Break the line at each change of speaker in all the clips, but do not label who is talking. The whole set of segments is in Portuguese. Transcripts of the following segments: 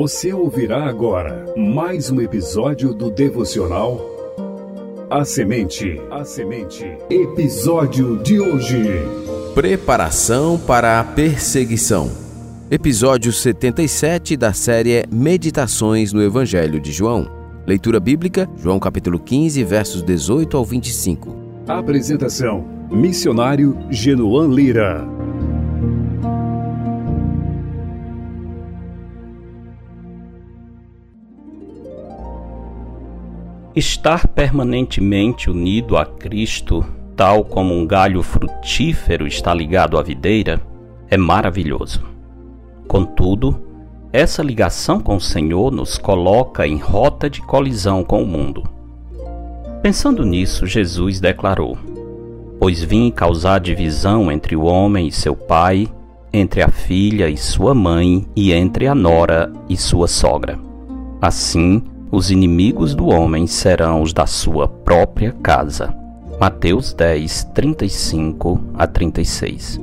Você ouvirá agora mais um episódio do devocional A Semente. A Semente. Episódio de hoje.
Preparação para a perseguição. Episódio 77 da série Meditações no Evangelho de João. Leitura bíblica, João capítulo 15, versos 18 ao 25.
Apresentação: Missionário Genoan Lira.
Estar permanentemente unido a Cristo, tal como um galho frutífero está ligado à videira, é maravilhoso. Contudo, essa ligação com o Senhor nos coloca em rota de colisão com o mundo. Pensando nisso, Jesus declarou: Pois vim causar divisão entre o homem e seu pai, entre a filha e sua mãe, e entre a nora e sua sogra. Assim, os inimigos do homem serão os da sua própria casa. Mateus 10, 35 a 36.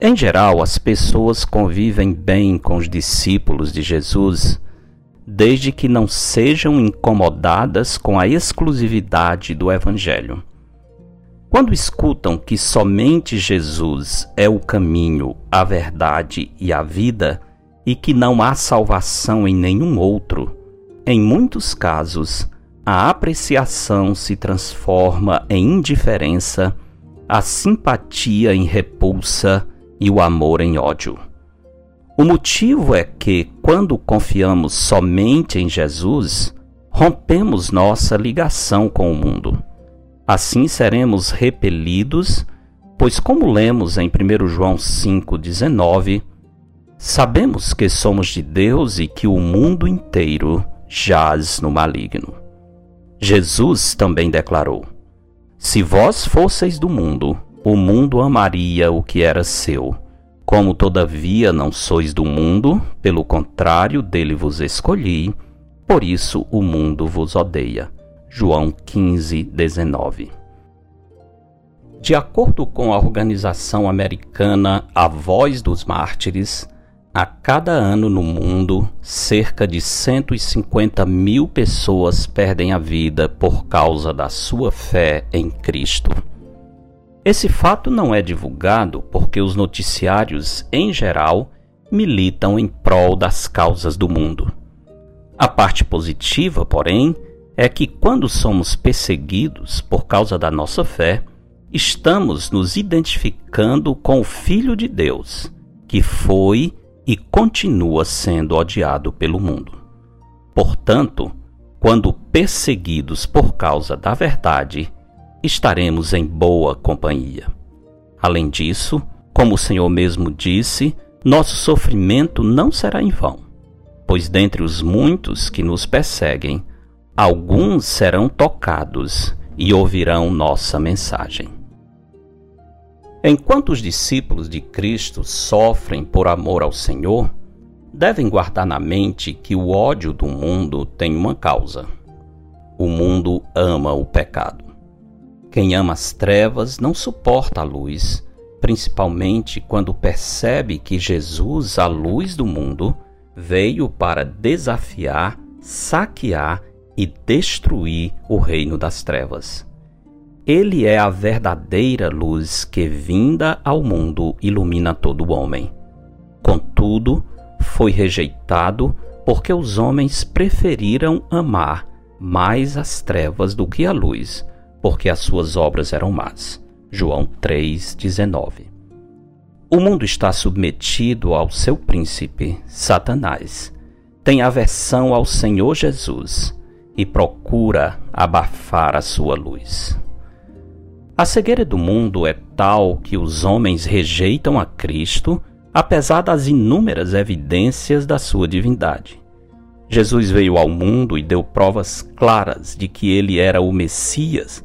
Em geral, as pessoas convivem bem com os discípulos de Jesus desde que não sejam incomodadas com a exclusividade do Evangelho. Quando escutam que somente Jesus é o caminho, a verdade e a vida, e que não há salvação em nenhum outro, em muitos casos, a apreciação se transforma em indiferença, a simpatia em repulsa e o amor em ódio. O motivo é que, quando confiamos somente em Jesus, rompemos nossa ligação com o mundo. Assim seremos repelidos, pois, como lemos em 1 João 5,19, sabemos que somos de Deus e que o mundo inteiro jaz no maligno. Jesus também declarou: Se vós fosseis do mundo, o mundo amaria o que era seu. Como todavia não sois do mundo, pelo contrário, dele vos escolhi, por isso o mundo vos odeia. João 15, 19. De acordo com a organização americana A Voz dos Mártires, a cada ano no mundo, cerca de 150 mil pessoas perdem a vida por causa da sua fé em Cristo. Esse fato não é divulgado porque os noticiários, em geral, militam em prol das causas do mundo. A parte positiva, porém, é que quando somos perseguidos por causa da nossa fé, estamos nos identificando com o Filho de Deus, que foi e continua sendo odiado pelo mundo. Portanto, quando perseguidos por causa da verdade, estaremos em boa companhia. Além disso, como o Senhor mesmo disse, nosso sofrimento não será em vão, pois dentre os muitos que nos perseguem, alguns serão tocados e ouvirão nossa mensagem. Enquanto os discípulos de Cristo sofrem por amor ao Senhor, devem guardar na mente que o ódio do mundo tem uma causa. O mundo ama o pecado. Quem ama as trevas não suporta a luz, principalmente quando percebe que Jesus, a luz do mundo, veio para desafiar, saquear e destruir o reino das trevas. Ele é a verdadeira luz que, vinda ao mundo, ilumina todo o homem. Contudo, foi rejeitado porque os homens preferiram amar mais as trevas do que a luz, porque as suas obras eram más. João 3,19 O mundo está submetido ao seu príncipe, Satanás. Tem aversão ao Senhor Jesus e procura abafar a sua luz. A cegueira do mundo é tal que os homens rejeitam a Cristo, apesar das inúmeras evidências da sua divindade. Jesus veio ao mundo e deu provas claras de que ele era o Messias,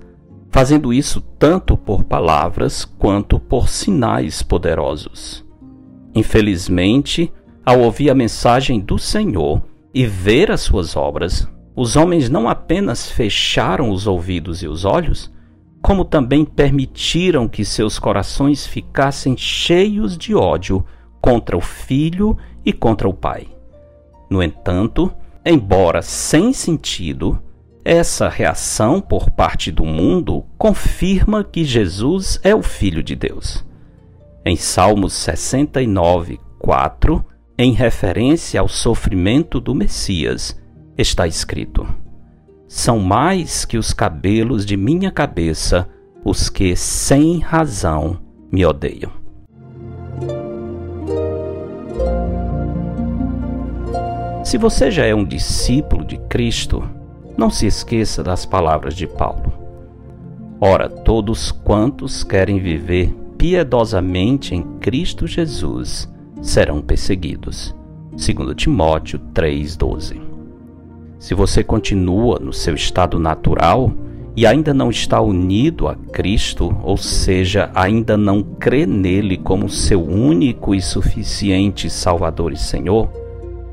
fazendo isso tanto por palavras quanto por sinais poderosos. Infelizmente, ao ouvir a mensagem do Senhor e ver as suas obras, os homens não apenas fecharam os ouvidos e os olhos, como também permitiram que seus corações ficassem cheios de ódio contra o filho e contra o pai. No entanto, embora sem sentido, essa reação por parte do mundo confirma que Jesus é o Filho de Deus. Em Salmos 69, 4, em referência ao sofrimento do Messias, está escrito: São mais que os cabelos de minha cabeça os que sem razão me odeiam. Se você já é um discípulo de Cristo, não se esqueça das palavras de Paulo. Ora, todos quantos querem viver piedosamente em Cristo Jesus serão perseguidos. 2 Timóteo 3,12. Se você continua no seu estado natural e ainda não está unido a Cristo, ou seja, ainda não crê nele como seu único e suficiente Salvador e Senhor,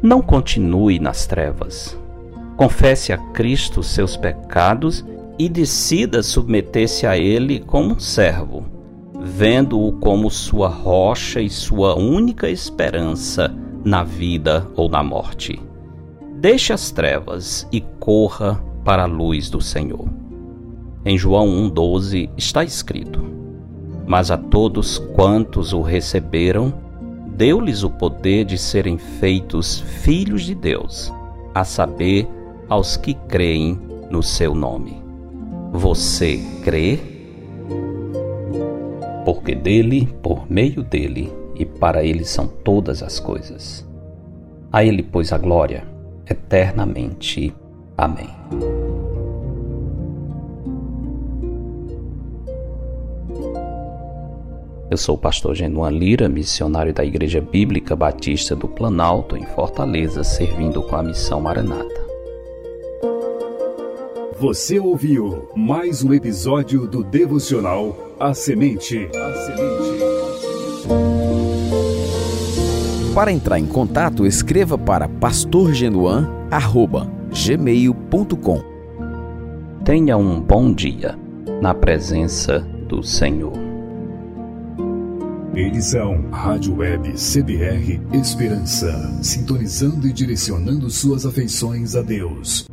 não continue nas trevas. Confesse a Cristo seus pecados e decida submeter-se a Ele como um servo vendo-o como sua rocha e sua única esperança na vida ou na morte. Deixe as trevas e corra para a luz do Senhor. Em João 1,12 está escrito: Mas a todos quantos o receberam, deu-lhes o poder de serem feitos filhos de Deus, a saber, aos que creem no seu nome. Você crê? porque dele, por meio dele e para ele são todas as coisas. A ele, pois, a glória eternamente. Amém. Eu sou o pastor Genuan Lira, missionário da Igreja Bíblica Batista do Planalto, em Fortaleza, servindo com a missão Maranata.
Você ouviu mais um episódio do devocional A Semente. A Semente.
Para entrar em contato, escreva para pastorgenuan@gmail.com.
Tenha um bom dia na presença do Senhor.
Edição Rádio Web CBR Esperança, sintonizando e direcionando suas afeições a Deus.